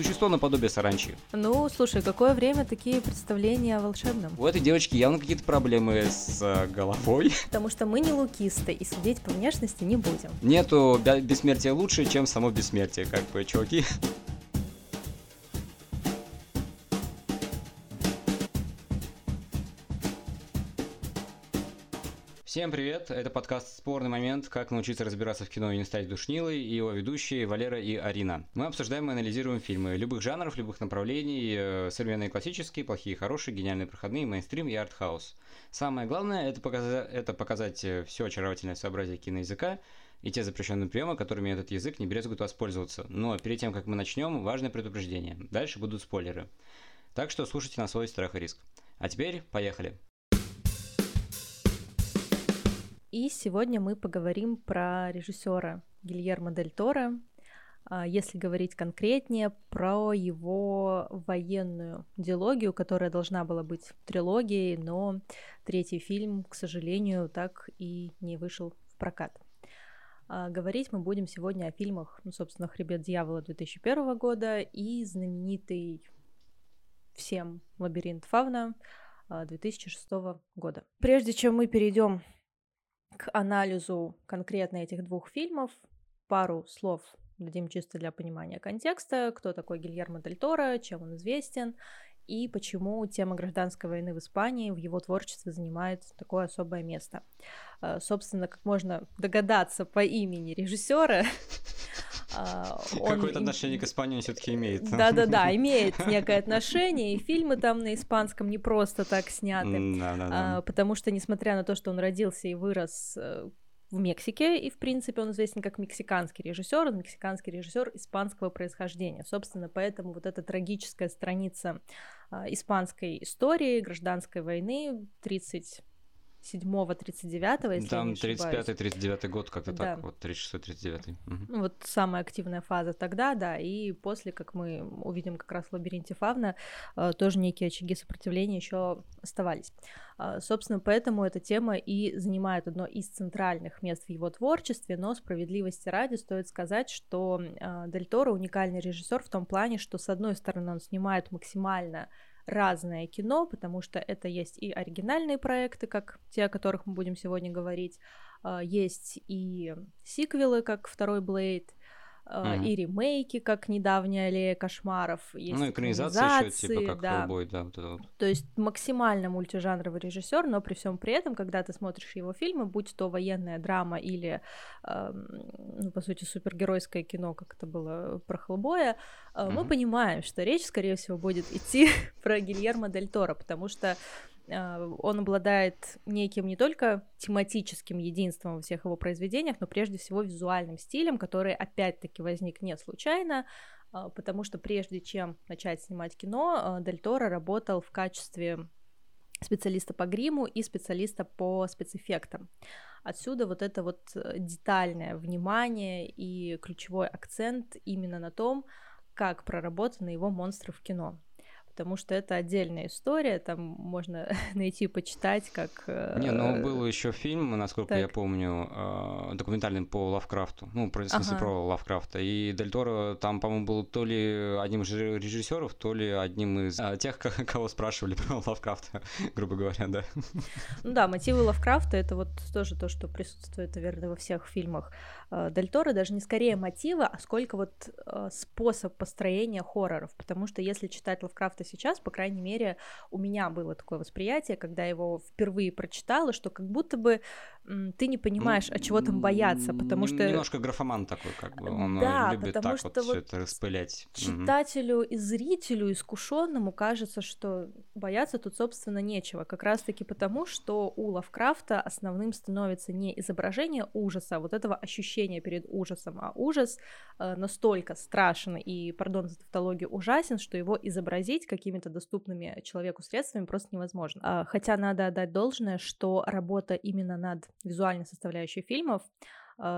Существо наподобие саранчи. Ну, слушай, какое время такие представления о волшебном? У этой девочки явно какие-то проблемы с э, головой. Потому что мы не лукисты и судить по внешности не будем. Нету бессмертия лучше, чем само бессмертие, как бы, чуваки. Всем привет, это подкаст «Спорный момент. Как научиться разбираться в кино и не стать душнилой» и его ведущие Валера и Арина. Мы обсуждаем и анализируем фильмы любых жанров, любых направлений, э, современные классические, плохие хорошие, гениальные проходные, мейнстрим и артхаус. Самое главное это показать, это показать э, все очаровательное сообразие киноязыка и те запрещенные приемы, которыми этот язык не брезгует воспользоваться. Но перед тем, как мы начнем, важное предупреждение. Дальше будут спойлеры. Так что слушайте на свой страх и риск. А теперь поехали. И сегодня мы поговорим про режиссера Гильермо Дель Торо, а, если говорить конкретнее, про его военную диалогию, которая должна была быть трилогией, но третий фильм, к сожалению, так и не вышел в прокат. А, говорить мы будем сегодня о фильмах, ну, собственно, «Хребет дьявола» 2001 года и знаменитый всем «Лабиринт Фавна» 2006 а, года. Прежде чем мы перейдем к анализу конкретно этих двух фильмов пару слов дадим чисто для понимания контекста, кто такой Гильермо Дель Торо, чем он известен и почему тема гражданской войны в Испании в его творчестве занимает такое особое место. Э, собственно, как можно догадаться по имени режиссера, а, Какое-то отношение к Испании все-таки имеет. Да-да-да, имеет некое отношение, и фильмы там на испанском не просто так сняты. А, потому что, несмотря на то, что он родился и вырос э, в Мексике, и, в принципе, он известен как мексиканский режиссер, он мексиканский режиссер испанского происхождения. Собственно, поэтому вот эта трагическая страница а, испанской истории, гражданской войны, 30 7-39, если Там 35-39 год, как-то да. так, вот 36-39. Угу. Вот самая активная фаза тогда, да, и после, как мы увидим как раз в лабиринте Фавна, э, тоже некие очаги сопротивления еще оставались. А, собственно, поэтому эта тема и занимает одно из центральных мест в его творчестве, но справедливости ради стоит сказать, что э, Дель Торо уникальный режиссер в том плане, что с одной стороны он снимает максимально разное кино, потому что это есть и оригинальные проекты, как те, о которых мы будем сегодня говорить, а, есть и сиквелы, как второй Блейд, mm-hmm. и ремейки, как недавняя аллея кошмаров, есть ну, экранизация еще, типа как да. Хеллбой, да, вот это вот. То есть максимально мультижанровый режиссер, но при всем при этом, когда ты смотришь его фильмы, будь то военная драма или, э, ну, по сути, супергеройское кино, как это было про Хеллбоя, э, mm-hmm. мы понимаем, что речь, скорее всего, будет идти про Гильермо Дель Торо, потому что он обладает неким не только тематическим единством во всех его произведениях, но прежде всего визуальным стилем, который опять-таки возник не случайно, а, потому что прежде чем начать снимать кино, а, Дель Торо работал в качестве специалиста по гриму и специалиста по спецэффектам. Отсюда вот это вот э, детальное внимание и ключевой акцент именно на том, как проработаны его монстры в кино потому что это отдельная история, там можно найти, почитать, как... Не, ну был еще фильм, насколько так. я помню, э, документальный по Лавкрафту, ну, про, в смысле, ага. про Лавкрафта, и Дель Торо там, по-моему, был то ли одним из режиссеров, то ли одним из а, тех, кого спрашивали про Лавкрафта, грубо говоря, да. Ну да, мотивы Лавкрафта — это вот тоже то, что присутствует, наверное, во всех фильмах э, Дель Торо, даже не скорее мотива, а сколько вот э, способ построения хорроров, потому что если читать Лавкрафта сейчас, по крайней мере, у меня было такое восприятие, когда его впервые прочитала, что как будто бы ты не понимаешь, а чего там бояться, потому что... Немножко графоман такой, как бы, он э, да, любит так вот, вот все это распылять. Читателю и зрителю искушенному кажется, что бояться тут, собственно, нечего, как раз-таки потому, что у Лавкрафта основным становится не изображение ужаса, а вот этого ощущения перед ужасом, а ужас э, настолько страшен и, пардон за тавтологию, ужасен, что его изобразить какими-то доступными человеку средствами просто невозможно. А, хотя надо отдать должное, что работа именно над визуальной составляющей фильмов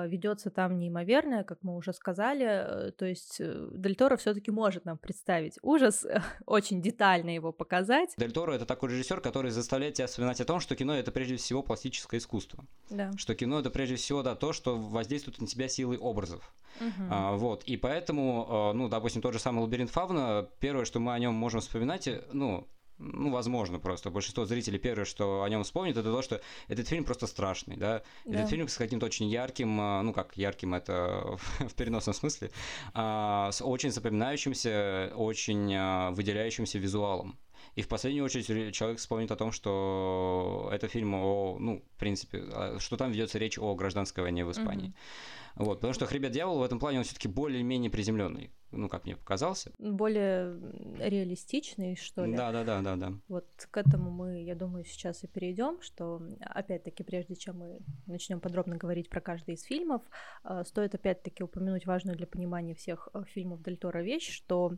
ведется там неимоверное, как мы уже сказали. Э, то есть э, Дель Торо все-таки может нам представить ужас, очень детально его показать. Дель Торо это такой режиссер, который заставляет тебя вспоминать о том, что кино это прежде всего пластическое искусство. Да. Что кино это прежде всего да, то, что воздействует на тебя силой образов. Мгм. А, вот, и поэтому, а, ну, допустим, тот же самый «Лабиринт Фавна», первое, что мы о нем можем вспоминать, э, ну, ну, возможно, просто. Большинство зрителей первое, что о нем вспомнит, это то, что этот фильм просто страшный, да. Да. Этот фильм с каким-то очень ярким, а, ну, как ярким это в переносном смысле, а, с очень запоминающимся, очень а, выделяющимся визуалом. И в последнюю очередь ре- человек вспомнит о том, что это фильм о, ну, в принципе, а, что там ведется речь о гражданской войне в Испании. Мгм. Вот, потому что «Хребет дьявола» в этом плане он все-таки более-менее приземленный, ну, как мне показался. Более реалистичный, что ли. Да, да, да, да, да. Вот к этому мы, я думаю, сейчас и перейдем, что, опять-таки, прежде чем мы начнем подробно говорить про каждый из фильмов, э, стоит опять-таки упомянуть важную для понимания всех э, фильмов Дель Торо вещь, что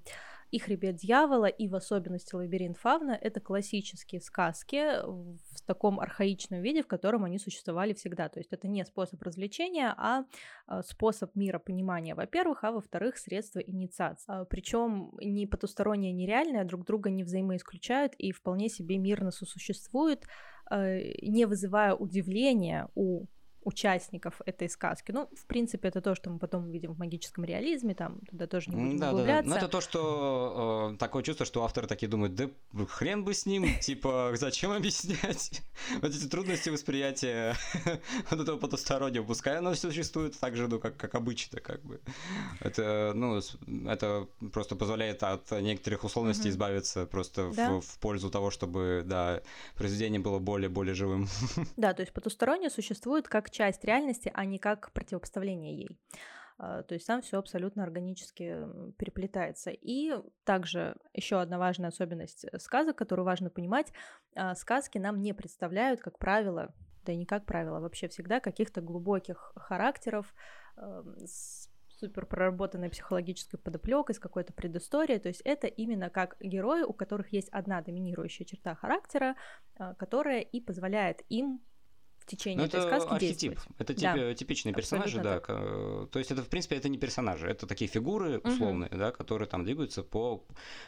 и «Хребет дьявола», и в особенности «Лабиринт Фавна» — это классические сказки в таком архаичном виде, в котором они существовали всегда. То есть это не способ развлечения, а э, способ миропонимания, во-первых, а во-вторых, средство инициации. Причем ни потустороннее, ни реальное друг друга не взаимоисключают и вполне себе мирно сосуществуют, э, не вызывая удивления у участников этой сказки. Ну, в принципе, это то, что мы потом увидим в магическом реализме, там туда тоже не будем Да, да, да. углубляться. Ну, это то, что э, такое чувство, что авторы такие думают, да хрен бы с ним, типа, зачем объяснять вот эти трудности восприятия вот этого потустороннего, пускай оно существует так же, ну, как, как обычно, как бы. Это, ну, это просто позволяет от некоторых условностей избавиться просто в- Да. в, пользу того, чтобы, да, произведение было более-более живым. Да, то есть потустороннее существует как часть реальности, а не как противопоставление ей. А, То есть там все абсолютно органически переплетается. И также еще одна важная особенность э, сказок, которую важно понимать, а, сказки нам не представляют, как правило, да и не как правило, вообще всегда каких-то глубоких характеров с супер проработанной психологической подоплекой, с какой-то предысторией. То есть это именно как герои, у которых есть одна доминирующая черта характера, а, которая и позволяет им в течение Ну, этой это сказки архетип, действовать. это Да, типи- типичные персонажи, абсолютно да. к- То есть это, в принципе, это не персонажи, это такие фигуры условные, да, которые там двигаются по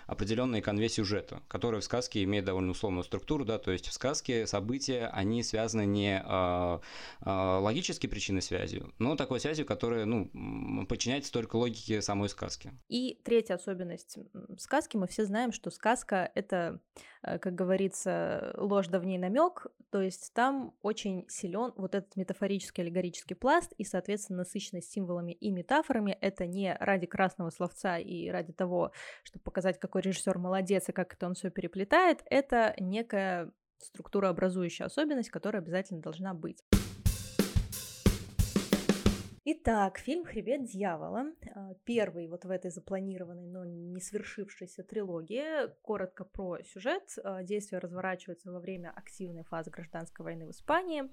определенной конве сюжета, которые в сказке имеют довольно условную структуру, да, то есть в сказке события, они связаны не а, а, логической причинной связью, но такой связью, которая, ну, подчиняется только логике самой сказки. И третья особенность сказки, мы все знаем, что сказка это, э, как говорится, ложь да в ней намек, то есть там очень силен вот этот метафорический аллегорический пласт и, соответственно, насыщенность символами и метафорами. Это не ради красного словца и ради того, чтобы показать, какой режиссер молодец и как это он все переплетает. Это некая структурообразующая особенность, которая обязательно должна быть. Итак, фильм «Хребет дьявола», а, первый вот в этой запланированной, но не свершившейся трилогии. Коротко про сюжет. А, Действие разворачивается во время активной фазы гражданской войны в Испании.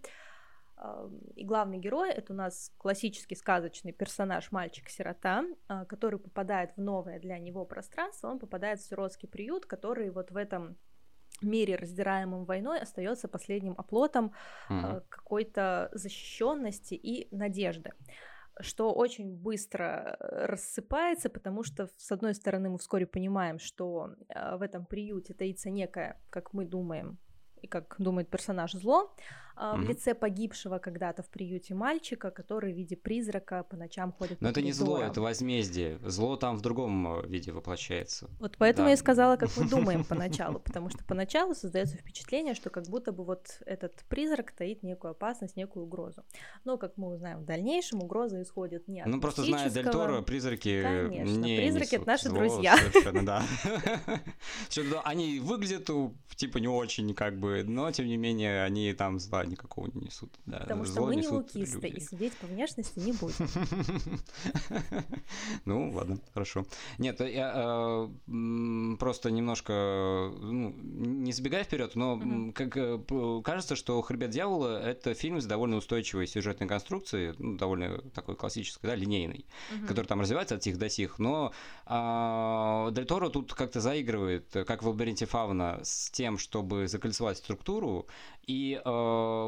А, И главный герой это у нас классический сказочный персонаж мальчик-сирота, который попадает в новое для него пространство. Он попадает в сиротский приют, который вот в этом мире, раздираемом войной, остается последним оплотом э, какой-то защищенности и надежды что очень быстро э, рассыпается, потому что, с одной стороны, мы вскоре понимаем, что э, в этом приюте таится некое, как мы думаем, и как думает персонаж зло, а, в лице погибшего когда-то в приюте мальчика, который в виде призрака по ночам ходит Но по это не зло, коридорам. это возмездие. Зло там в другом э, виде воплощается. Вот поэтому Да. я и сказала, как мы думаем поначалу, потому что поначалу создается впечатление, что как будто бы вот этот призрак таит некую опасность, некую угрозу. Но, как мы узнаем в дальнейшем, угроза исходит не от Ну, просто зная Дель Торо, призраки Конечно, не призраки — это наши зло друзья. Да. Они выглядят, типа, не очень, как бы, но, тем не менее, они там зла никакого не несут. Да, Потому что мы не лукисты, и судить по внешности не будем. Ну, ладно, хорошо. Нет, я э, просто немножко, ну, не забегая вперед, но как э, кажется, что «Хребет дьявола» — это фильм с довольно устойчивой сюжетной конструкцией, ну, довольно такой классической, да, линейной, который там развивается от сих до сих, но а, Дель Торо тут как-то заигрывает, э, как в «Лабиринте Фавна», с тем, чтобы закольцевать структуру и э,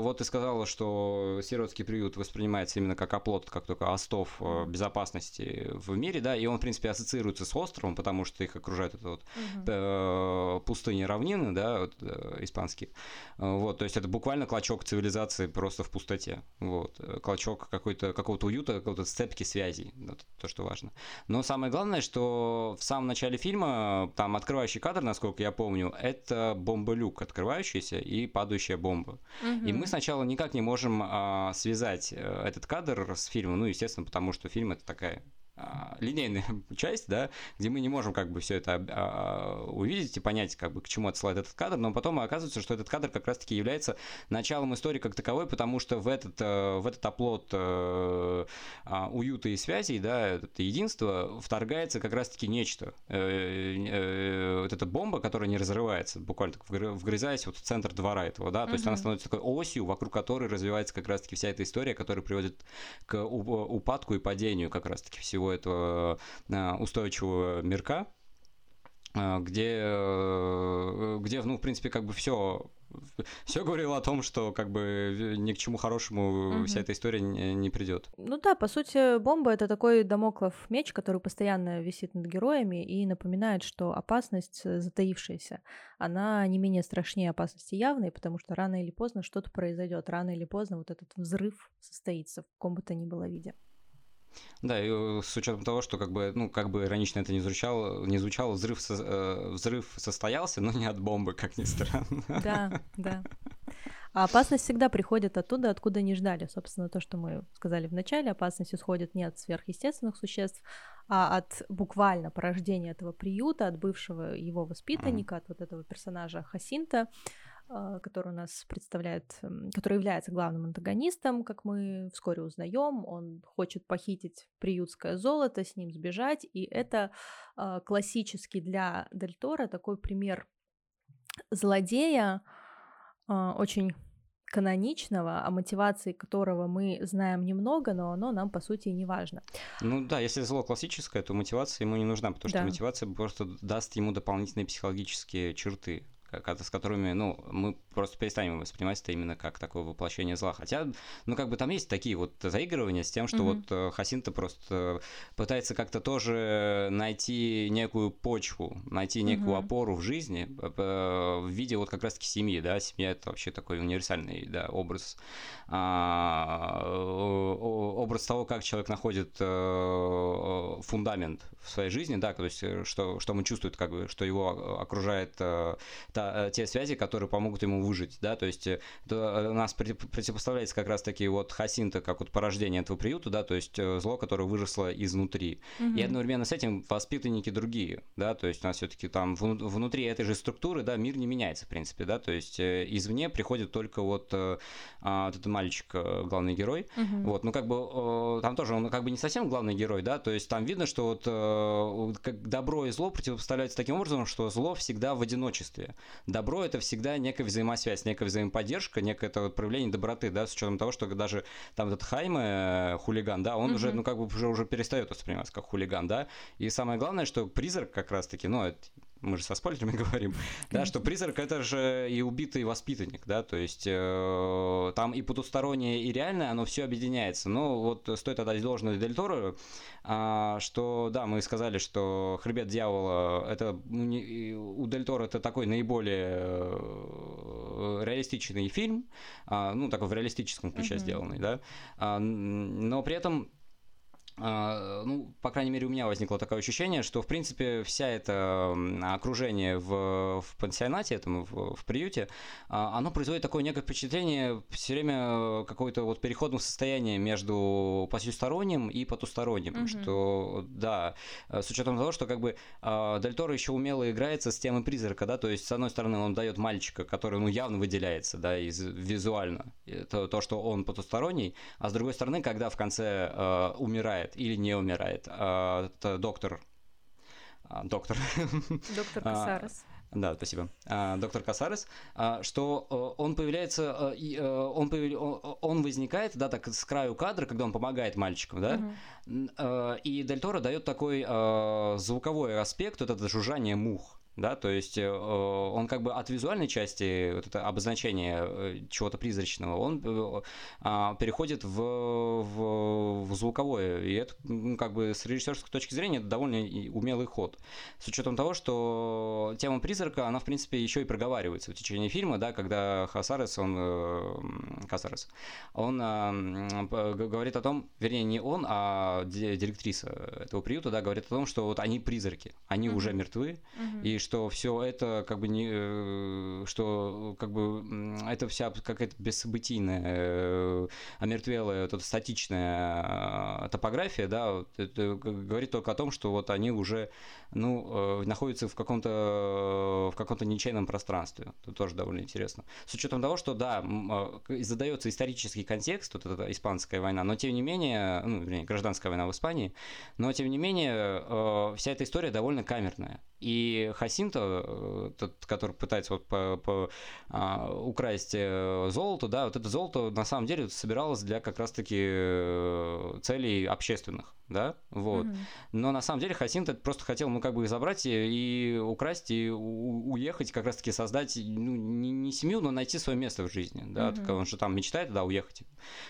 вот ты сказала, что сиротский приют воспринимается именно как оплот, как только остов э, безопасности в мире, да, и он, в принципе, ассоциируется с островом, потому что их окружает это вот угу. пустыни равнины, да, вот, испанские. Вот, то есть это буквально клочок цивилизации просто в пустоте. Вот, клочок какой-то, какого-то уюта, какого-то сцепки связей, вот, то, что важно. Но самое главное, что в самом начале фильма, там открывающий кадр, насколько я помню, это бомба-люк открывающийся и падающая бомба. Угу. И мы сначала никак не можем а, связать э, этот кадр с фильмом, ну, естественно, потому что фильм это такая линейная часть, да, где мы не можем как бы все это а, увидеть и понять, как бы к чему отсылает этот кадр, но потом оказывается, что этот кадр как раз-таки является началом истории как таковой, потому что в этот, э, в этот оплот э, а, уюта и связей, да, это единство, вторгается как раз-таки нечто. Э, вот эта бомба, которая не разрывается, буквально вгрызаясь вот в центр двора этого, да, то есть она становится такой осью, вокруг которой развивается как раз-таки вся эта история, которая приводит к упадку и падению как раз-таки всего всего этого э, устойчивого мирка, э, где, э, где, ну, в принципе, как бы все все говорило о том, что как бы ни к чему хорошему угу. вся эта история не, не придет. Ну да, по сути, бомба это такой домоклов меч, который постоянно висит над героями и напоминает, что опасность затаившаяся, она не менее страшнее опасности явной, потому что рано или поздно что-то произойдет, рано или поздно вот этот взрыв состоится в каком бы то ни было виде. Да, и э, с учетом того, что как бы, ну, как бы иронично это не звучало, не звучало взрыв, со, э, взрыв состоялся, но не от бомбы, как ни странно. Да, да. А опасность всегда приходит оттуда, откуда не ждали. Собственно, то, что мы сказали в начале, опасность исходит не от сверхъестественных существ, а от буквально порождения этого приюта, от бывшего его воспитанника, от вот этого персонажа Хасинта, который у нас представляет, который является главным антагонистом, как мы вскоре узнаем. Он хочет похитить приютское золото, с ним сбежать, и это а, классический для Дель Торо такой пример злодея, а, очень каноничного, о мотивации которого мы знаем немного, но оно нам, по сути, и не важно. Ну да, если зло классическое, то мотивация ему не нужна, потому да. что мотивация просто даст ему дополнительные психологические черты с которыми, ну, мы просто перестанем воспринимать это именно как такое воплощение зла. Хотя, ну, как бы там есть такие вот заигрывания с тем, что mm-hmm. вот э, Хасинта просто пытается как-то тоже найти некую почву, найти некую mm-hmm. опору в жизни в виде вот как раз-таки семьи, да, семья это вообще такой универсальный, да, образ, а, образ того, как человек находит э, фундамент в своей жизни, да, то есть э, что, что он чувствует, как бы, что его окружает та Э, те связи, которые помогут ему выжить, да, то есть это у нас противопоставляется как раз таки вот Хасинта как вот порождение этого приюта, да, то есть э, зло, которое выросло изнутри. Угу. И одновременно с этим воспитанники другие, да, то есть у нас все-таки там внутри этой же структуры, да, мир не меняется, в принципе, да, то есть э, извне приходит только вот, а, вот этот мальчик, главный герой, угу. вот, ну как бы там тоже он как бы не совсем главный герой, да, то есть там видно, что вот как добро и зло противопоставляются таким образом, что зло всегда в одиночестве добро это всегда некая взаимосвязь, некая взаимоподдержка, некое это вот проявление доброты, да, с учетом того, что даже там этот Хайме, э, хулиган, да, он угу. уже, ну, как бы уже, уже перестает восприниматься как хулиган, да, и самое главное, что призрак как раз-таки, ну, мы же со спойлерами говорим, да, что призрак это же и убитый воспитанник, да, то есть э, там и потустороннее, и реальное, оно все объединяется. Но вот стоит отдать должное Дель Торо, э, что, да, мы сказали, что «Хребет дьявола» это ну, у Дель Торо это такой наиболее э, реалистичный фильм, э, ну, такой в реалистическом ключе uh-huh. сделанный, да, э, но при этом а, ну, по крайней мере, у меня возникло такое ощущение, что, в принципе, вся это окружение в, в пансионате, этом, в, в приюте, а, оно производит такое некое впечатление все время какое-то вот переходного состояния между потусторонним и потусторонним, угу. что, да, с учетом того, что как бы а, Дель Торо еще умело играется с темой призрака, да, то есть, с одной стороны, он дает мальчика, который, ну, явно выделяется, да, из, визуально, то, то, что он потусторонний, а с другой стороны, когда в конце умирает умирает или не умирает. А, это доктор. А, доктор. Доктор а, Касарес. Да, спасибо. Доктор Касарес, что э, он появляется, э, э, он, он возникает, да, так с краю кадра, когда он помогает мальчикам, да, угу. и Дель Торо дает такой звуковой аспект, вот это жужжание мух да, то есть э, он как бы от визуальной части, вот это обозначение э, чего-то призрачного, он э, а, переходит в, в, в звуковое, и это как бы с режиссерской точки зрения это довольно умелый ход, с учетом того, что тема призрака, она в принципе еще и проговаривается в течение фильма, да, когда Хасарес, он, Хасарес, он говорит о том, вернее не он, а директриса этого приюта, да, говорит о том, что вот они призраки, они mm-hmm. уже мертвы, mm-hmm. и что все это как бы не, э, что как бы это вся какая-то бессобытийная, э, омертвелая, вот эта статичная э, топография, да, это говорит только о том, что вот они уже, ну, находятся в каком-то в каком-то ничейном пространстве. Это тоже довольно интересно. С учетом того, что да, задается исторический контекст, вот эта испанская война, но тем не менее, ну, вернее, гражданская война в Испании, но тем не менее вся эта история довольно камерная. И Хасинто, э, тот, который пытается вот по, по, а, украсть э, золото, да, вот это золото на самом деле собиралось для как раз-таки э, целей общественных да, вот. Mm-hmm. Но на самом деле Хасинт просто хотел, ну, как бы забрать и, и украсть, и у- уехать, как раз-таки создать, ну, не, не семью, но найти свое место в жизни, да, mm-hmm. он же там мечтает, да, уехать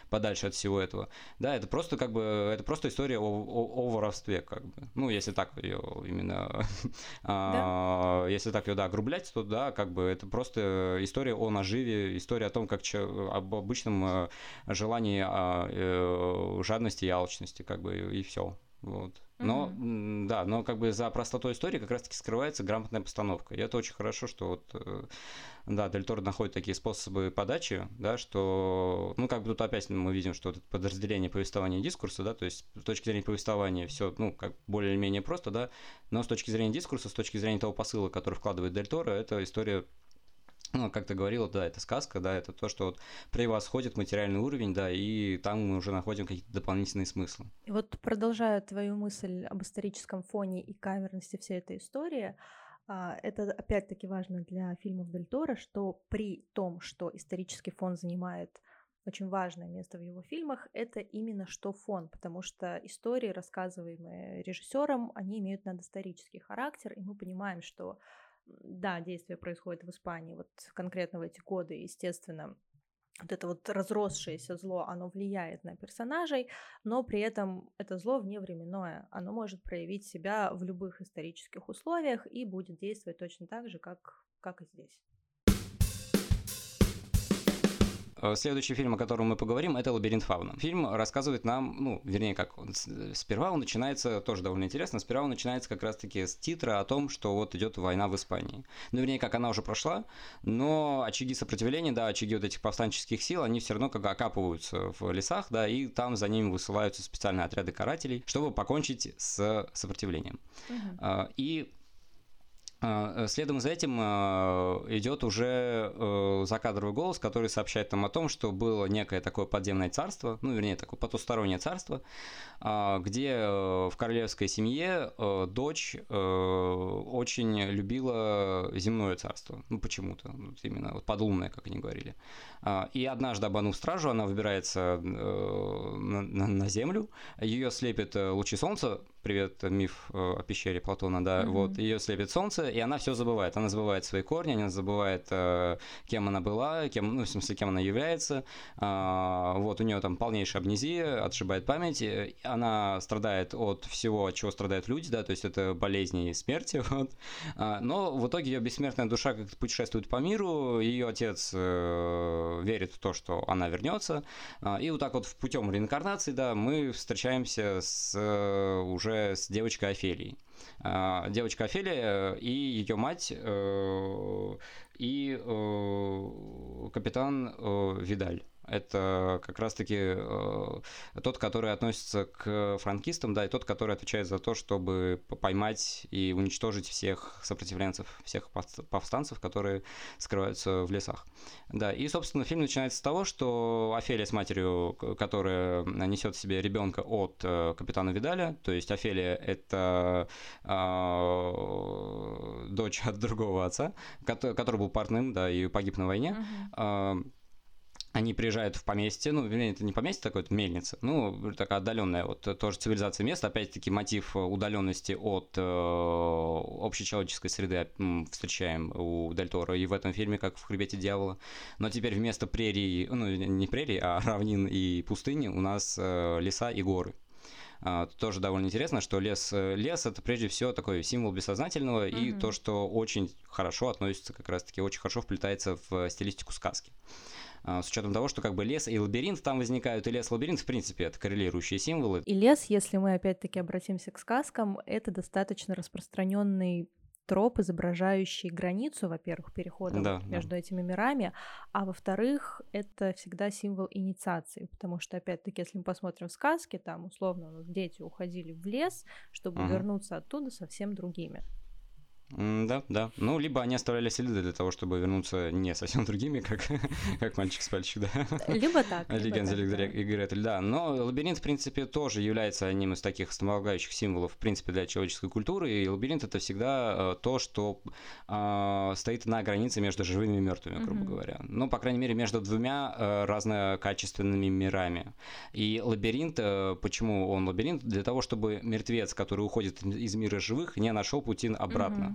подальше от всего этого, да, это просто, как бы, это просто история о, о, о воровстве, как бы, ну, если так ее именно, а, если так ее, да, огрублять, то, да, как бы, это просто история о наживе, история о том, как, об обычном э, желании, а, э, жадности и алчности, как бы, и все. Вот. Но, mm-hmm. да, но как бы за простотой истории как раз-таки скрывается грамотная постановка. И это очень хорошо, что вот, э, да, Дель Торо находит такие способы подачи, да, что, ну, как бы тут опять мы видим, что вот это подразделение повествования и дискурса, да, то есть с точки зрения повествования все, ну, как более-менее просто, да, но с точки зрения дискурса, с точки зрения того посыла, который вкладывает Дель Торо, это история ну, как ты говорила, да, это сказка, да, это то, что вот превосходит материальный уровень, да, и там мы уже находим какие-то дополнительные смыслы. И вот продолжая твою мысль об историческом фоне и камерности всей этой истории, а, это опять-таки важно для фильмов Дель Торо, что при том, что исторический фон занимает очень важное место в его фильмах, это именно что фон, потому что истории, рассказываемые режиссером, они имеют надисторический характер, и мы понимаем, что да, действие происходит в Испании, вот конкретно в эти годы, естественно, вот это вот разросшееся зло, оно влияет на персонажей, но при этом это зло вневременное, оно может проявить себя в любых исторических условиях и будет действовать точно так же, как, как и здесь. Следующий фильм, о котором мы поговорим, это «Лабиринт фауна». Фильм рассказывает нам, ну, вернее, как он, сперва он начинается, тоже довольно интересно, сперва он начинается как раз-таки с титра о том, что вот идет война в Испании. Ну, вернее, как она уже прошла, но очаги сопротивления, да, очаги вот этих повстанческих сил, они все равно как окапываются в лесах, да, и там за ними высылаются специальные отряды карателей, чтобы покончить с сопротивлением. Угу. И э, следом за этим а, идет уже э, закадровый голос, который сообщает нам о том, что было некое такое подземное царство, ну, вернее, такое потустороннее царство, а, где э, в королевской семье дочь очень любила земное царство, ну, почему-то, вот именно вот подлунное, как они говорили. И однажды, обманув стражу, она выбирается на землю, ее слепит лучи солнца, привет, миф о пещере Платона, да, mm-hmm. вот, ее слепит солнце, и она все забывает. Она забывает свои корни, она забывает, э, кем она была, кем, ну, в смысле, кем она является. А, вот, у нее там полнейшая амнезия, отшибает память. Она страдает от всего, от чего страдают люди, да, то есть это болезни и смерти. Вот. А, но в итоге ее бессмертная душа как-то путешествует по миру, ее отец э, верит в то, что она вернется. А, и вот так вот путем реинкарнации, да, мы встречаемся с, э, уже с девочкой Офелией. А, девочка Офелия и ее мать э, и э, капитан э, Видаль. Это как раз-таки э, тот, который относится к франкистам, да, и тот, который отвечает за то, чтобы поймать и уничтожить всех сопротивленцев, всех повстанцев, которые скрываются в лесах. Да, и, собственно, фильм начинается с того, что Офелия с матерью, которая несет в себе ребенка от э, капитана Видаля, то есть Офелия это э, дочь от другого отца, который, который был портным, да, и погиб на войне. Uh-huh они приезжают в поместье, ну, вернее, это не поместье такое, это мельница, ну, такая отдаленная, вот тоже цивилизация места, опять-таки мотив удаленности от э, общечеловеческой среды встречаем у Дель Торо и в этом фильме, как в «Хребете дьявола», но теперь вместо прерий, ну, не прерий, а равнин и пустыни у нас э, леса и горы. Uh, тоже довольно интересно, что лес, лес это прежде всего такой символ бессознательного mm-hmm. и то, что очень хорошо относится, как раз-таки очень хорошо вплетается в стилистику сказки. А, с учетом того, что как бы лес и лабиринт там возникают, и лес-лабиринт, в принципе, это коррелирующие символы. И лес, если мы опять-таки обратимся к сказкам, это достаточно распространенный троп, изображающий границу, во-первых, перехода да, между да. этими мирами, а во-вторых, это всегда символ инициации, потому что, опять-таки, если мы посмотрим сказки, там, условно, дети уходили в лес, чтобы угу. вернуться оттуда совсем другими. Да, да. Ну, либо они оставляли следы для того, чтобы вернуться не совсем другими, как, как мальчик с пальчик, да. Либо так. Легенда и Гретель, да. Но лабиринт, в принципе, тоже является одним из таких основополагающих символов, в принципе, для человеческой культуры. И лабиринт это всегда э, то, что э, стоит на границе между живыми и мертвыми, грубо mm-hmm. говоря. Ну, по крайней мере, между двумя э, разнокачественными мирами. И лабиринт, э, почему он лабиринт? Для того, чтобы мертвец, который уходит из мира живых, не нашел пути обратно. Mm-hmm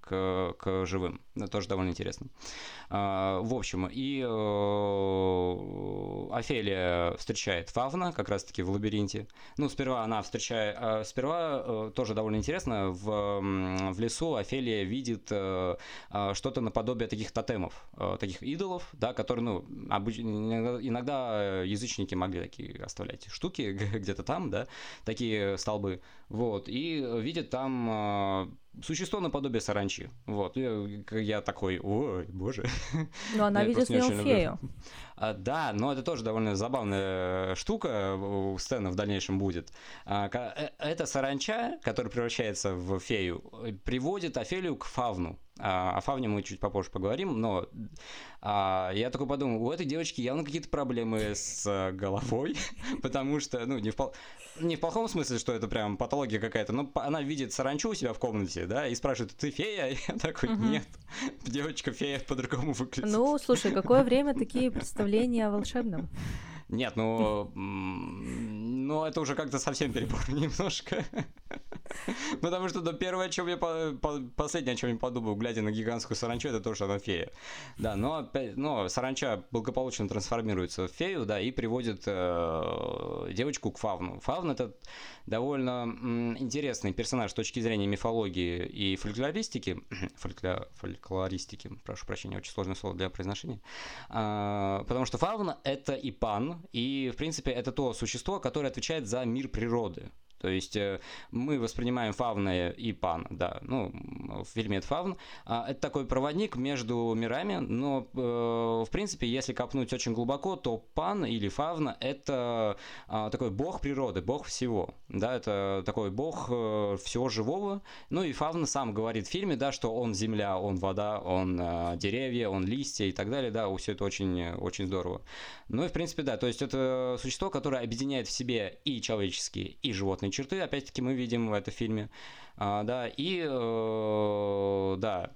к, к живым. Это тоже довольно интересно. А, в общем, и э, Офелия встречает Фавна как раз-таки в лабиринте. Ну, сперва она встречает... А, сперва э, тоже довольно интересно, в, в лесу Офелия видит э, что-то наподобие таких тотемов, таких идолов, да, которые, ну, обыч... иногда язычники могли такие оставлять штуки где-то там, да, такие столбы, вот, и видит там существо наподобие саранчи. Вот. Я, я такой, ой, боже. Но она видит в нем фею. А, да, но это тоже довольно забавная штука у Стэна в дальнейшем будет. А, э, эта саранча, которая превращается в фею, приводит Офелию к Фавну. А, о Фавне мы чуть попозже поговорим, но а, я такой подумал, у этой девочки явно какие-то проблемы с головой, потому что, ну, не в, пол... не в плохом смысле, что это прям патология какая-то, но она видит саранчу у себя в комнате, да, и спрашивает, ты фея? Я такой, нет, девочка-фея по-другому выглядит. Ну, слушай, какое время такие представления о волшебном? Нет, ну, ну это уже как-то совсем перебор немножко. Потому что да, первое, о чем я по, по, последнее, о чем я подумал, глядя на гигантскую саранчу, это то, что она фея. Да, но, но саранча благополучно трансформируется в фею, да, и приводит э, девочку к Фавну. Фавн это довольно интересный персонаж с точки зрения мифологии и фольклористики. Фолькло, фольклористики, прошу прощения, очень сложное слово для произношения. А, потому что Фавн это и пан, и, в принципе, это то существо, которое отвечает за мир природы. То есть э, мы воспринимаем фавна и пан, да, ну, в фильме это фавн. А, это такой проводник между мирами, но, э, в принципе, если копнуть очень глубоко, то пан или фавна – это а, такой бог природы, бог всего, да, это такой бог э, всего живого. Ну и фавна сам говорит в фильме, да, что он земля, он вода, он деревья, он листья и так далее, да, все это очень, очень здорово. Ну и, в принципе, да, то есть это существо, которое объединяет в себе и человеческие, и животные характерные черты, опять-таки, мы видим в этом фильме. А, да, и э, да,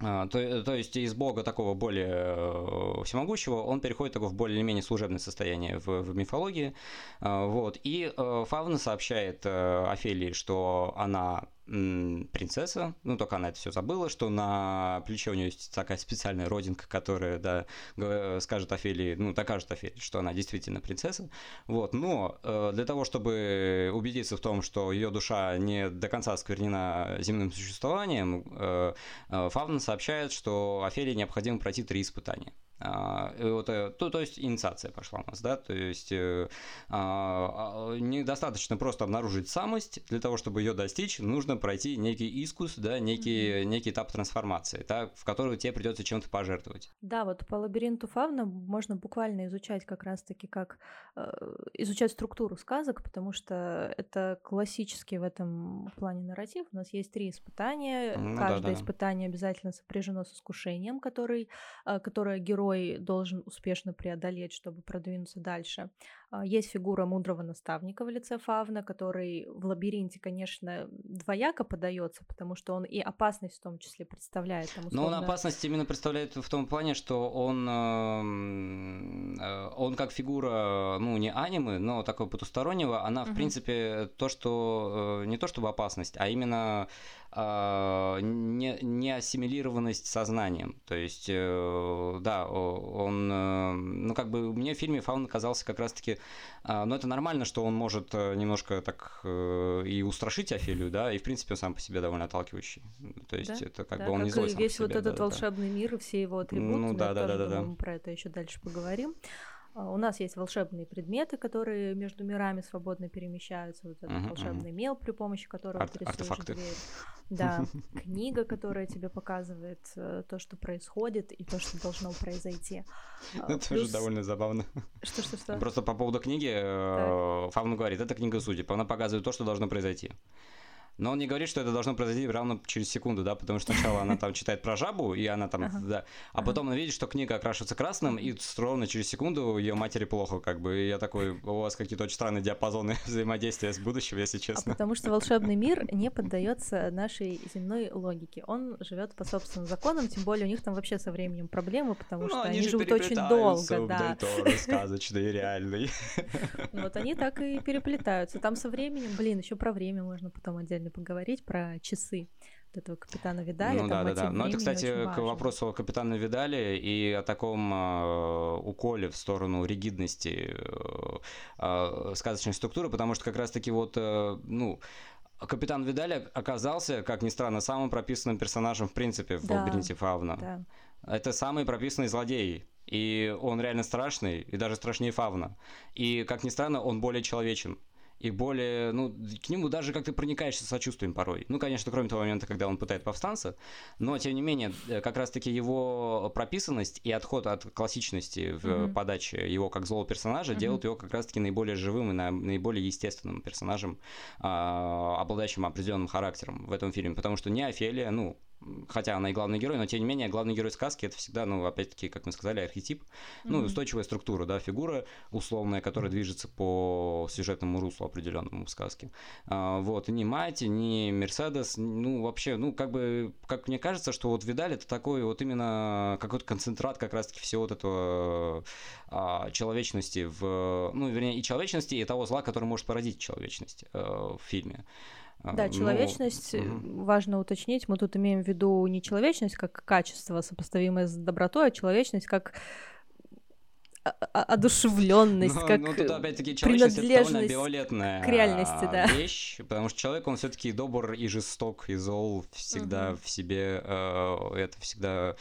а, то, то есть из бога такого более э, всемогущего он переходит такое в более-менее служебное состояние в, в мифологии. А, вот. И э, Фавна сообщает Офелии, что она принцесса, ну только она это все забыла, что на плече у нее есть такая специальная родинка, которая, да, скажет Офелии, ну докажет Офелии, что она действительно принцесса, вот, но э, для того, чтобы убедиться в том, что ее душа не до конца осквернена земным существованием, э, э, Фавна сообщает, что Офелии необходимо пройти три испытания. А, вот, э, то, то есть инициация пошла у нас, да, то есть э, а, недостаточно просто обнаружить самость, для того, чтобы ее достичь, нужно пройти некий искус, да, некий, mm-hmm. некий этап трансформации, да, в который тебе придется чем-то пожертвовать. Да, вот по лабиринту Фавна можно буквально изучать как раз-таки как э, изучать структуру сказок, потому что это классический в этом плане нарратив. У нас есть три испытания, ну, каждое да, да. испытание обязательно сопряжено с искушением, который, э, которое герой герой должен успешно преодолеть, чтобы продвинуться дальше. А, есть фигура мудрого наставника в лице Фавна, который в лабиринте, конечно, двояко подается, потому что он и опасность в том числе представляет. Там, условно... Но он опасность именно представляет в том плане, что он, эм, э, он как фигура, ну, не анимы, но такого потустороннего, она, в угу. принципе, то, что э, не то чтобы опасность, а именно а, не, не ассимилированность сознанием. То есть, э, да, он, ну, как бы мне в фильме Фаун казался как раз-таки, а, ну, это нормально, что он может э, немножко так и устрашить Офелию, да, и, в принципе, он сам по себе довольно отталкивающий. То есть, да? это как да, бы он как не злой сам весь по себе, вот этот да, волшебный да. мир и все его атрибуты. Ну, да, да, да, да, да. Мы про это еще дальше поговорим. А, у нас есть волшебные предметы, которые между мирами свободно перемещаются. Вот этот uh-huh, волшебный uh-huh. мел, при помощи которого Ар- ты рисуешь артефакты. дверь. Да, книга, которая тебе показывает э, то, что происходит и то, что должно произойти. А, это тоже довольно забавно. Что, что, что? Просто по поводу книги э, Фавна говорит, это книга судеб, она показывает то, что должно произойти. Но он не говорит, что это должно произойти равно через секунду, да, потому что сначала она там читает про жабу, и она там, ага. да, а потом ага. она видит, что книга окрашивается красным, и ровно через секунду ее матери плохо, как бы, и я такой, у вас какие-то очень странные диапазоны взаимодействия с будущим, если честно. А потому что волшебный мир не поддается нашей земной логике. Он живет по собственным законам, тем более у них там вообще со временем проблемы, потому ну, что они, они живут очень долго, да. сказочный, реальный. Вот они так и переплетаются. Там со временем, блин, еще про время можно потом отдельно сегодня поговорить про часы вот этого капитана Видаля. Ну да, да, да. Но это, кстати, к вопросу о капитане Видале и о таком э, уколе в сторону ригидности э, э, сказочной структуры, потому что как раз-таки вот, э, ну, Капитан Видаль оказался, как ни странно, самым прописанным персонажем в принципе в да, лабиринте Фавна. Да. Это самый прописанный злодей. И он реально страшный, и даже страшнее Фавна. И, как ни странно, он более человечен и более, ну, к нему даже как-то проникаешься сочувствием порой. Ну, конечно, кроме того момента, когда он пытает повстанца, но, тем не менее, э, как раз-таки его прописанность и отход от классичности в mm-hmm. подаче его как злого персонажа mm-hmm. делают его как раз-таки наиболее живым и наиболее естественным персонажем, а, обладающим определенным характером в этом фильме. Потому что не Офелия, ну, хотя она и главный герой, но тем не менее главный герой сказки это всегда, ну, опять-таки, как мы сказали, архетип, mm-hmm. ну, устойчивая структура, да, фигура условная, которая движется по сюжетному руслу определенному в сказке. А, вот, ни Майти, ни Мерседес, ну, вообще, ну, как бы, как мне кажется, что вот Видаль это такой вот именно какой-то концентрат как раз-таки всего вот этого а, человечности в, ну, вернее, и человечности, и того зла, который может породить человечность а, в фильме. Да, ну, человечность, ну, важно уточнить, мы тут имеем в виду не человечность как качество, сопоставимое с добротой, а человечность как одушевленность, но, как но тут опять-таки довольно амбивалентная к реальности, да. вещь, потому что человек, он все-таки добр и жесток, и зол всегда угу. в себе, э, это всегда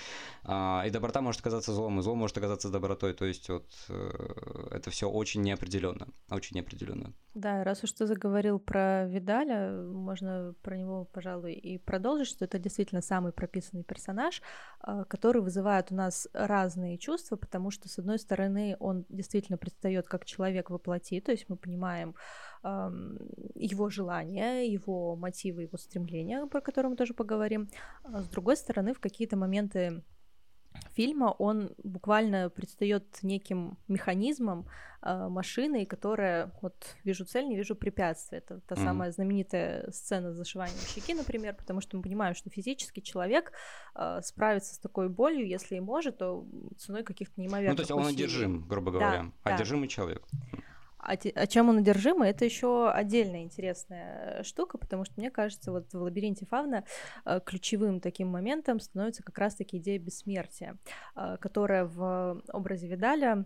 а, и доброта может оказаться злом, и зло может оказаться добротой. То есть вот э, это все очень неопределенно, очень неопределенно. Да, раз уж ты заговорил про Видаля, можно про него, пожалуй, и продолжить, что это действительно самый прописанный персонаж, а, который вызывает у нас разные чувства, потому что, с одной стороны, он действительно предстает как человек во плоти, то есть мы понимаем его желания, его мотивы, его стремления, про которые мы тоже поговорим. А с другой стороны, в какие-то моменты фильма он буквально предстает неким механизмом, э, машиной, которая вот вижу цель, не вижу препятствия. Это та mm-hmm. самая знаменитая сцена с зашиванием щеки, например, потому что мы понимаем, что физически человек э, справится с такой болью, если и может, то ценой каких-то неимоверных Ну, то есть он одержим, грубо говоря, да, одержимый да. человек. А, а чем он одержимый, это еще отдельная интересная штука, потому что, мне кажется, вот в лабиринте Фавна э, ключевым таким моментом становится как раз-таки идея бессмертия, э, которая в образе Видаля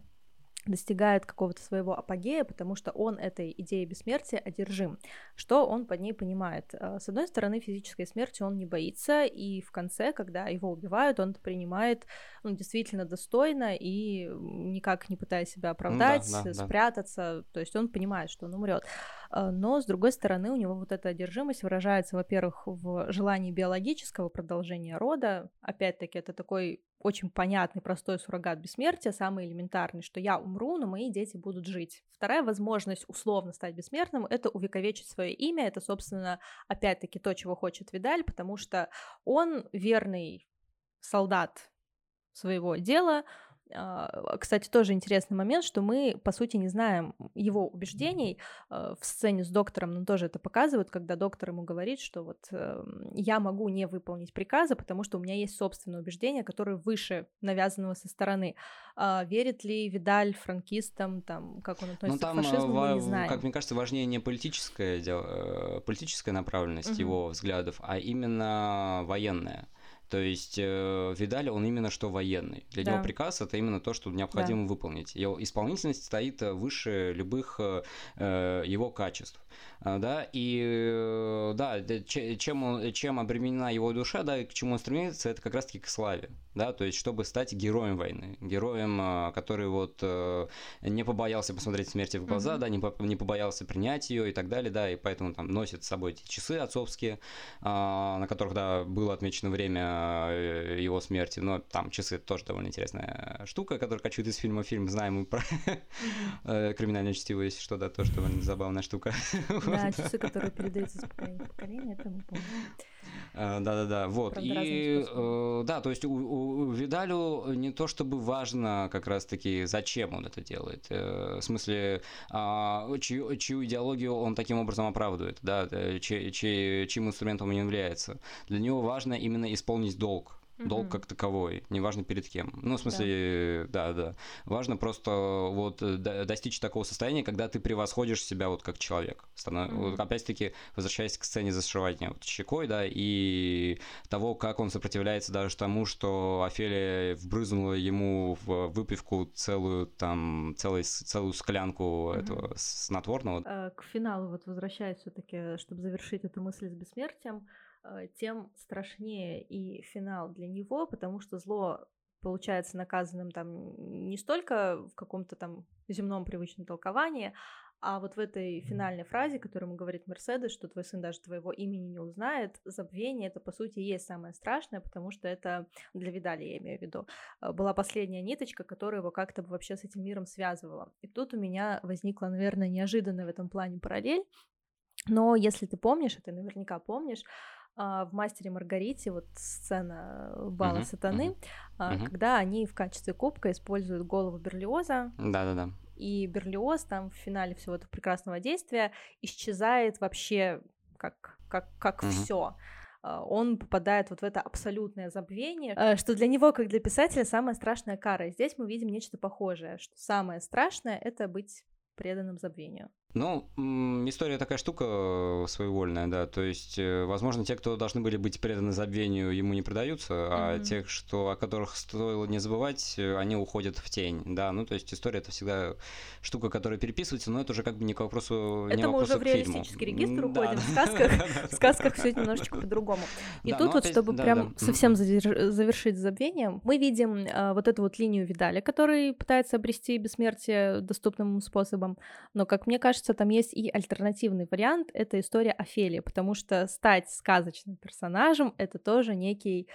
достигает какого-то своего апогея, потому что он этой идеей бессмертия одержим. Что он под ней понимает? Э, с одной стороны, физической смерти он не боится, и в конце, когда его убивают, он принимает ну, действительно достойно и никак не пытаясь себя оправдать, да, да, спрятаться. Да. То есть он понимает, что он умрет. Э, но, с другой стороны, у него вот эта одержимость выражается, во-первых, в желании биологического продолжения рода. Опять-таки, это такой очень понятный, простой суррогат бессмертия, самый элементарный, что я умру, но мои дети будут жить. Вторая возможность условно стать бессмертным — это увековечить свое имя. Это, собственно, опять-таки то, чего хочет Видаль, потому что он верный солдат своего дела, А, кстати, тоже интересный момент, что мы, по сути, не знаем его убеждений. А, в сцене с доктором нам тоже это показывают, когда доктор ему говорит, что вот эм, я могу не выполнить приказы, потому что у меня есть собственное убеждение, которое выше навязанного со стороны. А верит ли Видаль франкистам, там, как он ну, относится там, к фашизму, мы не знаем. Как мне кажется, важнее не политическая, э, политическая направленность угу. его взглядов, а именно военная. То есть э, Видаль, он именно что военный. Для да. него приказ это именно то, что необходимо да. выполнить. Его исполнительность стоит э, выше любых э, э, его качеств. А, да, и э, да, чем, он, чем обременена его душа, да, и к чему он стремится, это как раз-таки к славе, да, то есть чтобы стать героем войны, героем, а, который вот э, не побоялся посмотреть смерти в глаза, mm-hmm. да, не, по, не побоялся принять ее и так далее, да, и поэтому там носит с собой эти часы отцовские, а, на которых, да, было отмечено время э, его смерти, но там часы тоже довольно интересная штука, которая кочует из фильма фильм, знаем мы про криминальное чтиво, если что, да, тоже довольно забавная штука. Да, часы, которые передаются с поколения в поколение, это мы помним. А, да-да-да, вот. И э, да, то есть у, у Видалю не то чтобы важно как раз-таки, зачем он это делает. Э, в смысле, а, чью, чью идеологию он таким образом оправдывает, да, э, чь, чь, чьим инструментом он является. Для него важно именно исполнить долг долг как таковой, неважно перед кем. Ну, в смысле, да, да. да. Важно просто вот э, достичь такого состояния, когда ты превосходишь себя вот как человек. Станов... Mm-hmm. Вот, опять-таки, возвращаясь к сцене зашивания вот щекой, да, и того, как он сопротивляется даже тому, что Офелия вбрызнула ему в выпивку целую там, целую, целую склянку mm-hmm. этого снотворного. Э, к финалу вот возвращаясь все-таки, чтобы завершить эту мысль с бессмертием, тем страшнее и финал для него, потому что зло получается наказанным там не столько в каком-то там земном привычном толковании, а вот в этой финальной фразе, которую ему говорит Мерседес, что твой сын даже твоего имени не узнает, забвение это по сути и есть самое страшное, потому что это для Видали, я имею в виду, э, была последняя ниточка, которая его как-то вообще с этим миром связывала. И тут у меня возникла, наверное, неожиданная в этом плане параллель, но если ты помнишь, а ты наверняка помнишь, в «Мастере Маргарите» вот сцена бала uh-huh, сатаны, uh-huh. когда они в качестве кубка используют голову Берлиоза. Да-да-да. И Берлиоз там в финале всего этого прекрасного действия исчезает вообще как, как, как uh-huh. все а, он попадает вот в это абсолютное забвение, э, что для него, как для писателя, самая страшная кара. И здесь мы видим нечто похожее, что самое страшное — это быть преданным забвению. Ну, история такая штука э, своевольная, да. То есть, э, возможно, те, кто должны были быть преданы забвению, ему не продаются, mm-hmm. а тех, что, о которых стоило не забывать, э, они уходят в тень, да. Ну, то есть, история это всегда штука, которая переписывается, но это уже как бы не к вопросу Это не мы уже в реалистический регистр уходим, в сказках, в сказках все немножечко по-другому. И тут вот, чтобы прям совсем завершить забвением, мы видим вот эту вот линию Видаля, который пытается обрести бессмертие доступным способом, но, как мне кажется, кажется, там есть и альтернативный вариант, это история Офелии, потому что стать сказочным персонажем — это тоже некий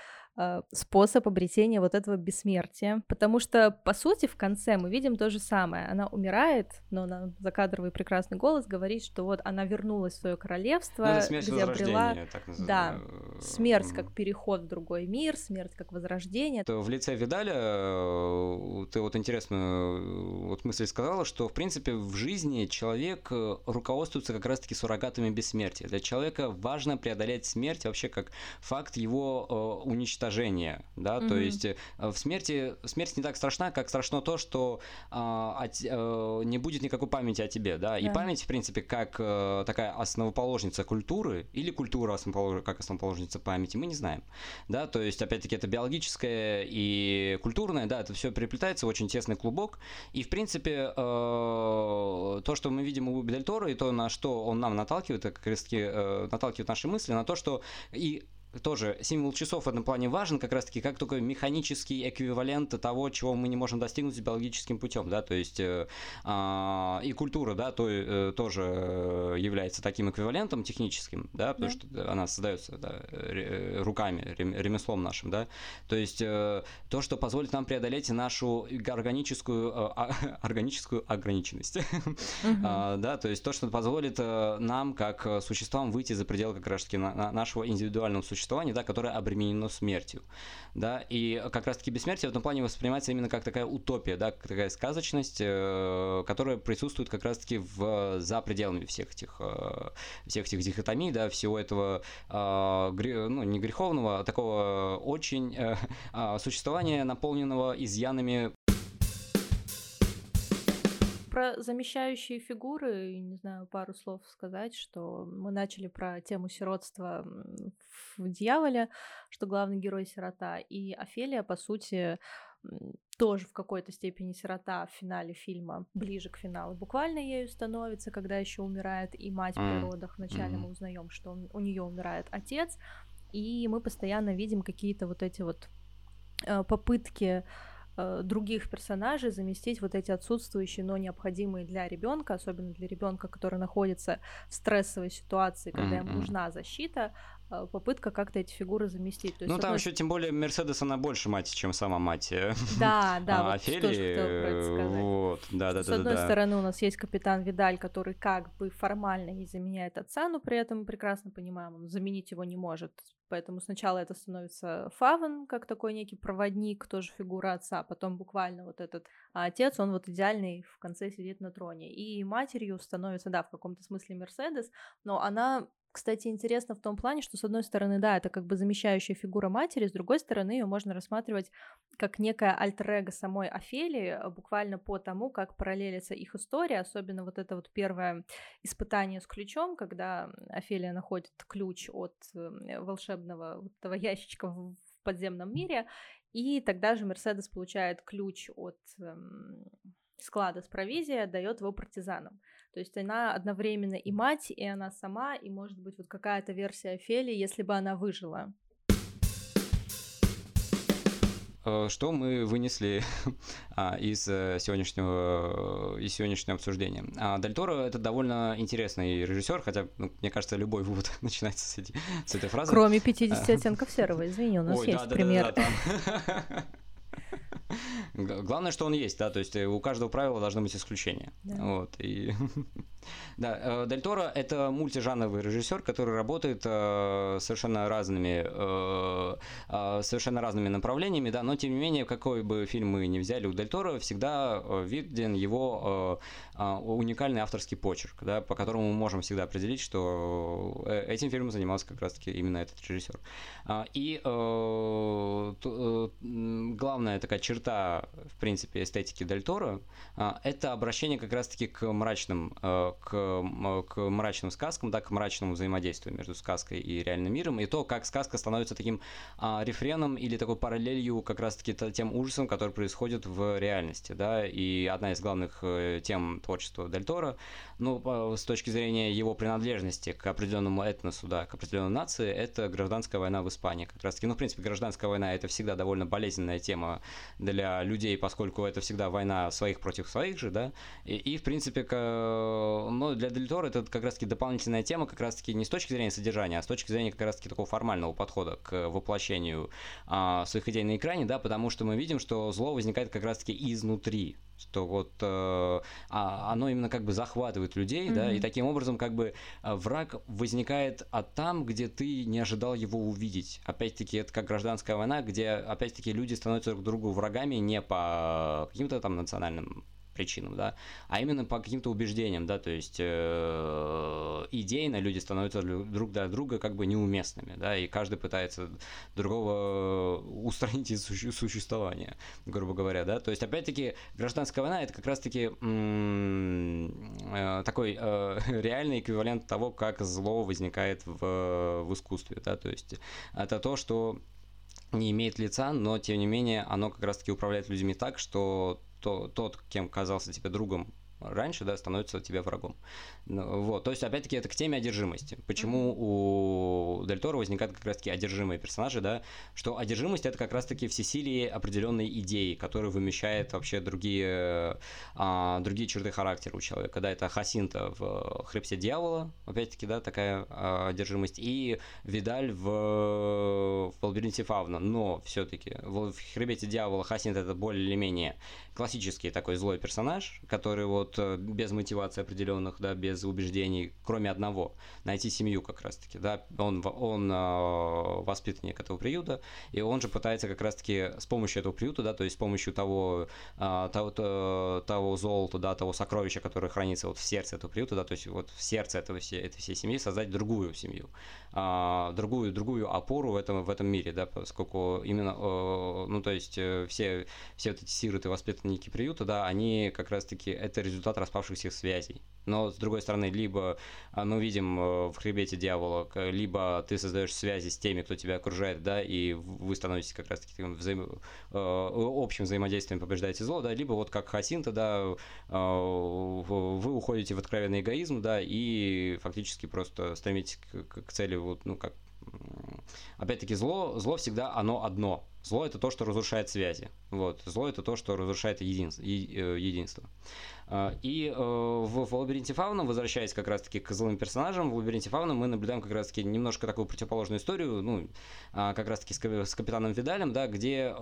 способ обретения вот этого бессмертия. Потому что, по сути, в конце мы видим то же самое. Она умирает, но на закадровый прекрасный голос говорит, что вот она вернулась в свое королевство, ну, где обрела... Так да, смерть как переход в другой мир, смерть как возрождение. То в лице Видаля э, ты вот интересную э, вот мысль сказала, что, в принципе, в жизни человек руководствуется как раз-таки суррогатами бессмертия. Для человека важно преодолеть смерть вообще как факт его уничтожения уничтожения, да, mm-hmm. то есть э, в смерти смерть не так страшна, как страшно то, что а, от, а, не будет никакой памяти о тебе, да, и память, в принципе, как а, такая основоположница культуры или культура основополож... как основоположница памяти, мы не знаем, да, то есть, опять-таки, это биологическое и культурное, да, это все переплетается в очень тесный клубок, и, в принципе, а, то, что мы видим у Дель и то, на что он нам наталкивает, это как раз-таки а, наталкивает наши мысли, на то, что и тоже символ часов в этом плане важен, как раз-таки как только механический эквивалент того, чего мы не можем достигнуть биологическим путем, да, то есть э, э, и культура, да, то, э, тоже является таким эквивалентом техническим, да, потому да. что она создается да, руками, ремеслом нашим, да, то есть э, то, что позволит нам преодолеть нашу органическую, э, органическую ограниченность, uh-huh. да, то есть то, что позволит э, нам, как существам, выйти за пределы как раз-таки на, на нашего индивидуального существования да, которое обременено смертью, да, и как раз-таки бессмертие в этом плане воспринимается именно как такая утопия, да, как такая сказочность, э, которая присутствует как раз-таки в, за пределами всех этих, э, всех этих дихотомий, да, всего этого, э, ну, не греховного, а такого очень э, э, существования, наполненного изъянами про замещающие фигуры, не знаю, пару слов сказать, что мы начали про тему сиротства в «Дьяволе», что главный герой сирота, и Офелия, по сути, тоже в какой-то степени сирота в финале фильма, ближе к финалу. Буквально ею становится, когда еще умирает и мать mm. при родах. Вначале мы узнаем, что он, у нее умирает отец, и мы постоянно видим какие-то вот эти вот э, попытки Э, других персонажей заместить вот эти отсутствующие, но необходимые для ребенка, особенно для ребенка, который находится в стрессовой ситуации, когда mm-hmm. ему нужна защита, попытка как-то эти фигуры заместить. То есть, ну, там одной... еще тем более Мерседес, она больше мать, чем сама мать. Э, да, да, а, вот Офелии. Вот, да, да, С одной да. стороны, у нас есть капитан Видаль, который как бы формально не заменяет отца, но при этом прекрасно понимаем, он заменить его не может Поэтому сначала это становится Фавен, как такой некий проводник, тоже фигура отца, потом буквально вот этот а отец, он вот идеальный в конце сидит на троне. И матерью становится, да, в каком-то смысле Мерседес, но она кстати, интересно в том плане, что, с одной стороны, да, это как бы замещающая фигура матери, с другой стороны, ее можно рассматривать как некая альтер самой Офелии, э, буквально по тому, как параллелится их история, особенно вот это вот первое испытание с ключом, когда Офелия находит ключ от э, волшебного вот этого ящичка в подземном мире, и тогда же Мерседес получает ключ от эм, склада с провизией, отдает его партизанам. То есть она одновременно и мать, и она сама, и может быть вот какая-то версия Офелии, если бы она выжила. Э, что мы вынесли а, из э, сегодняшнего, из сегодняшнего обсуждения? А, Дель Торо — это довольно интересный режиссер, хотя, ну, мне кажется, любой вывод начинается с, эти, с этой фразы. Кроме 50 оттенков серого, извини, у нас Ой, есть да, пример. Да, да, да, Главное, что он есть, да, то есть э, у каждого правила должны быть исключения. Да. Вот, и... да, э, Дель Торо – это мультижанровый режиссер, который работает э, совершенно разными, э, совершенно разными направлениями, да, но тем не менее, какой бы фильм мы ни взяли у Дель Торо, всегда виден его уникальный авторский почерк, да, по которому мы можем всегда определить, что этим фильмом занимался как раз-таки именно этот режиссер. И э, э, главная такая черта в принципе, эстетики Дель Торо, а, это обращение как раз-таки к мрачным, к, к мрачным сказкам, да, к мрачному взаимодействию между сказкой и реальным миром, и то, как сказка становится таким а, рефреном или такой параллелью как раз-таки тем ужасам, которые происходят в реальности, да, и одна из главных э, тем творчества Дель Торо, ну, с точки зрения его принадлежности к определенному этносу, да, к определенной нации, это гражданская война в Испании как раз-таки. Ну, в принципе, гражданская война это всегда довольно болезненная тема для людей, поскольку это всегда война своих против своих же, да, и, и в принципе, к, ну, для Делитора это как раз-таки дополнительная тема, как раз-таки не с точки зрения содержания, а с точки зрения как раз-таки такого формального подхода к воплощению а, своих идей на экране, да, потому что мы видим, что зло возникает как раз-таки изнутри, что вот э, а, оно именно как бы захватывает людей, mm-hmm. да, и таким образом как бы э, враг возникает от там, где ты не ожидал его увидеть. Опять-таки это как гражданская война, где опять-таки люди становятся друг другу врагами не по каким-то там национальным причинам, да, а именно по каким-то убеждениям, да, то есть э, идейно люди становятся друг для друга как бы неуместными, да, и каждый пытается другого устранить из суще- существования, грубо говоря, да, то есть опять-таки гражданская война это как раз-таки э, такой э, реальный эквивалент того, как зло возникает в, в искусстве, да, то есть это то, что не имеет лица, но тем не менее оно как раз-таки управляет людьми так, что то, тот, кем казался тебе другом раньше, да, становится тебе врагом. Ну, вот, то есть, опять-таки, это к теме одержимости. Почему у Дель Торо возникают как раз-таки одержимые персонажи, да, что одержимость это как раз-таки всесилие определенной идеи, которая вымещает вообще другие, а, другие черты характера у человека, да, это Хасинта в «Хребте дьявола», опять-таки, да, такая а, одержимость, и Видаль в, в лабиринте Фавна, но все-таки в хребете дьявола Хасинт это более или менее классический такой злой персонаж, который вот э, без мотивации определенных, да, без убеждений, кроме одного, найти семью как раз-таки, да, он, он э, воспитанник этого приюта, и он же пытается как раз-таки с помощью этого приюта, да, то есть с помощью того, э, того, того, золота, да, того сокровища, которое хранится вот в сердце этого приюта, да, то есть вот в сердце этого, всей, этой всей семьи создать другую семью, э, другую, другую опору в этом, в этом мире, да, поскольку именно, ну, то есть все, все вот эти сироты воспитанные воспитанники приюта, да, они как раз-таки это результат распавшихся связей. Но, с другой стороны, либо а, мы видим э, в хребете дьявола, либо ты создаешь связи с теми, кто тебя окружает, да, и вы становитесь как раз-таки взаим... Э, общим взаимодействием побеждаете зло, да, либо вот как Хасинта, да, э, вы уходите в откровенный эгоизм, да, и фактически просто стремитесь к цели, вот, ну, как опять-таки зло, зло всегда оно одно. Зло это то, что разрушает связи. Вот. Зло это то, что разрушает единство. единство. А, и э, в, лабиринте фауна, возвращаясь как раз-таки к злым персонажам, в лабиринте фауна мы наблюдаем как раз-таки немножко такую противоположную историю, ну, а, как раз-таки с, с капитаном Видалем, да, где э,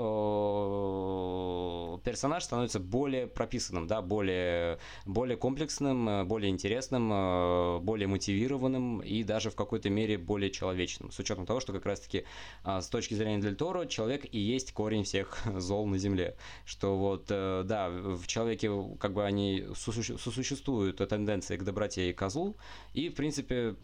персонаж становится более прописанным, да, более, более комплексным, э, более интересным, более мотивированным и даже в какой-то мере более человечным, с учетом того, что как раз-таки а, с точки зрения Дель Торо человек и есть корень всех зол на Земле, что вот, да, в человеке как бы они сосуществуют тенденции к доброте и козлу, и, в принципе,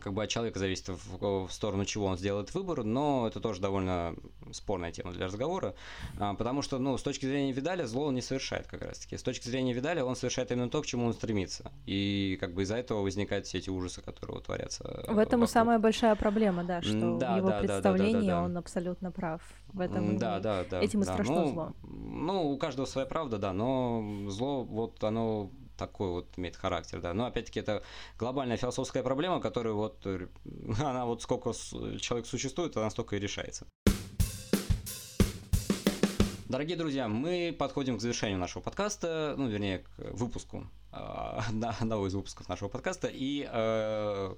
как бы от человека зависит в, в сторону чего он сделает выбор, но это тоже довольно спорная тема для разговора, а, потому что, ну, с точки зрения Видаля зло он не совершает как раз-таки. С точки зрения Видаля он совершает именно то, к чему он стремится. И как бы из-за этого возникают все эти ужасы, которые творятся. В этом и самая большая проблема, да, что да, в его да, представлении да, да, да, да. он абсолютно прав. В этом да, да, да, этим и да. страшно ну, зло. Ну, у каждого своя правда, да, но зло, вот оно такой вот имеет характер, да. Но опять-таки это глобальная философская проблема, которая вот, э, она вот сколько человек существует, она столько и решается. Дорогие друзья, мы подходим к завершению нашего подкаста, ну, вернее, к выпуску, э, одного из выпусков нашего подкаста, и э,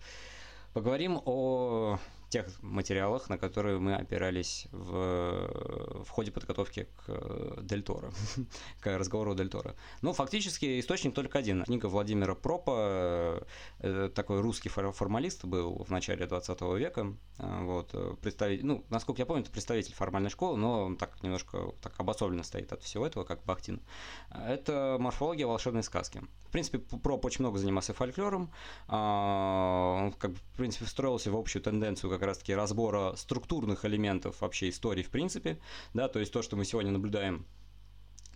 поговорим о тех материалах, на которые мы опирались в, в ходе подготовки к э, Дель Торо, к разговору Дель Торо. Ну, фактически источник только один. Книга Владимира Пропа, э, такой русский формалист был в начале 20 века. Э, вот, представитель, ну, насколько я помню, это представитель формальной школы, но он так немножко так обособленно стоит от всего этого, как Бахтин. Это морфология волшебной сказки. В принципе, Проп очень много занимался фольклором. А, он, как в принципе, встроился в общую тенденцию как раз-таки разбора структурных элементов вообще истории в принципе, да, то есть то, что мы сегодня наблюдаем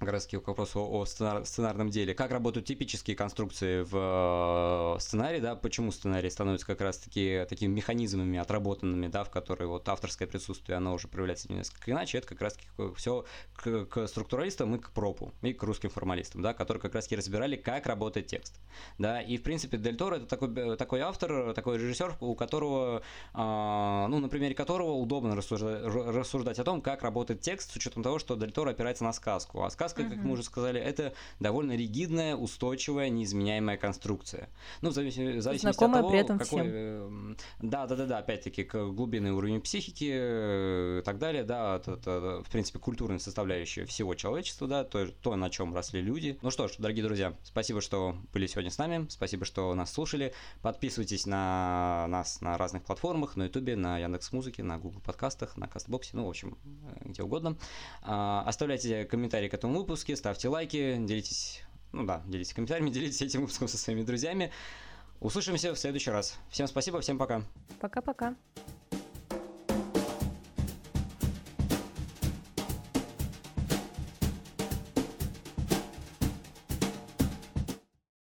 раз к вопросу о сценар, сценарном деле. Как работают типические конструкции в э, сценарии, да, почему сценарий становится как раз-таки такими механизмами отработанными, да, в которые вот авторское присутствие, оно уже проявляется несколько иначе, это как раз-таки все к, к структуралистам и к пропу, и к русским формалистам, да, которые как раз-таки разбирали, как работает текст, да, и в принципе Дель Торо это такой, такой автор, такой режиссер, у которого, э, ну, на примере которого удобно рассуждать, рассуждать о том, как работает текст, с учетом того, что Дель Торо опирается на сказку, а сказка сказка, как мы уже сказали, это довольно ригидная, устойчивая, неизменяемая конструкция. Ну, в зависимости, Знакомая от того, при этом какой... Всем. Эм, да, да, да, да, опять-таки, к глубинный уровень психики э, и так далее, да, это, это, в принципе, культурная составляющая всего человечества, да, то, то, на чем росли люди. Ну что ж, дорогие друзья, спасибо, что были сегодня с нами, спасибо, что нас слушали. Подписывайтесь на нас на разных платформах, на Ютубе, на Яндекс Музыке, на Google подкастах, на Кастбоксе, ну, в общем, э, где угодно. А, оставляйте комментарии к этому выпуске, ставьте лайки, делитесь, ну да, делитесь комментариями, делитесь этим выпуском со своими друзьями. Услышимся в следующий раз. Всем спасибо, всем пока. Пока-пока.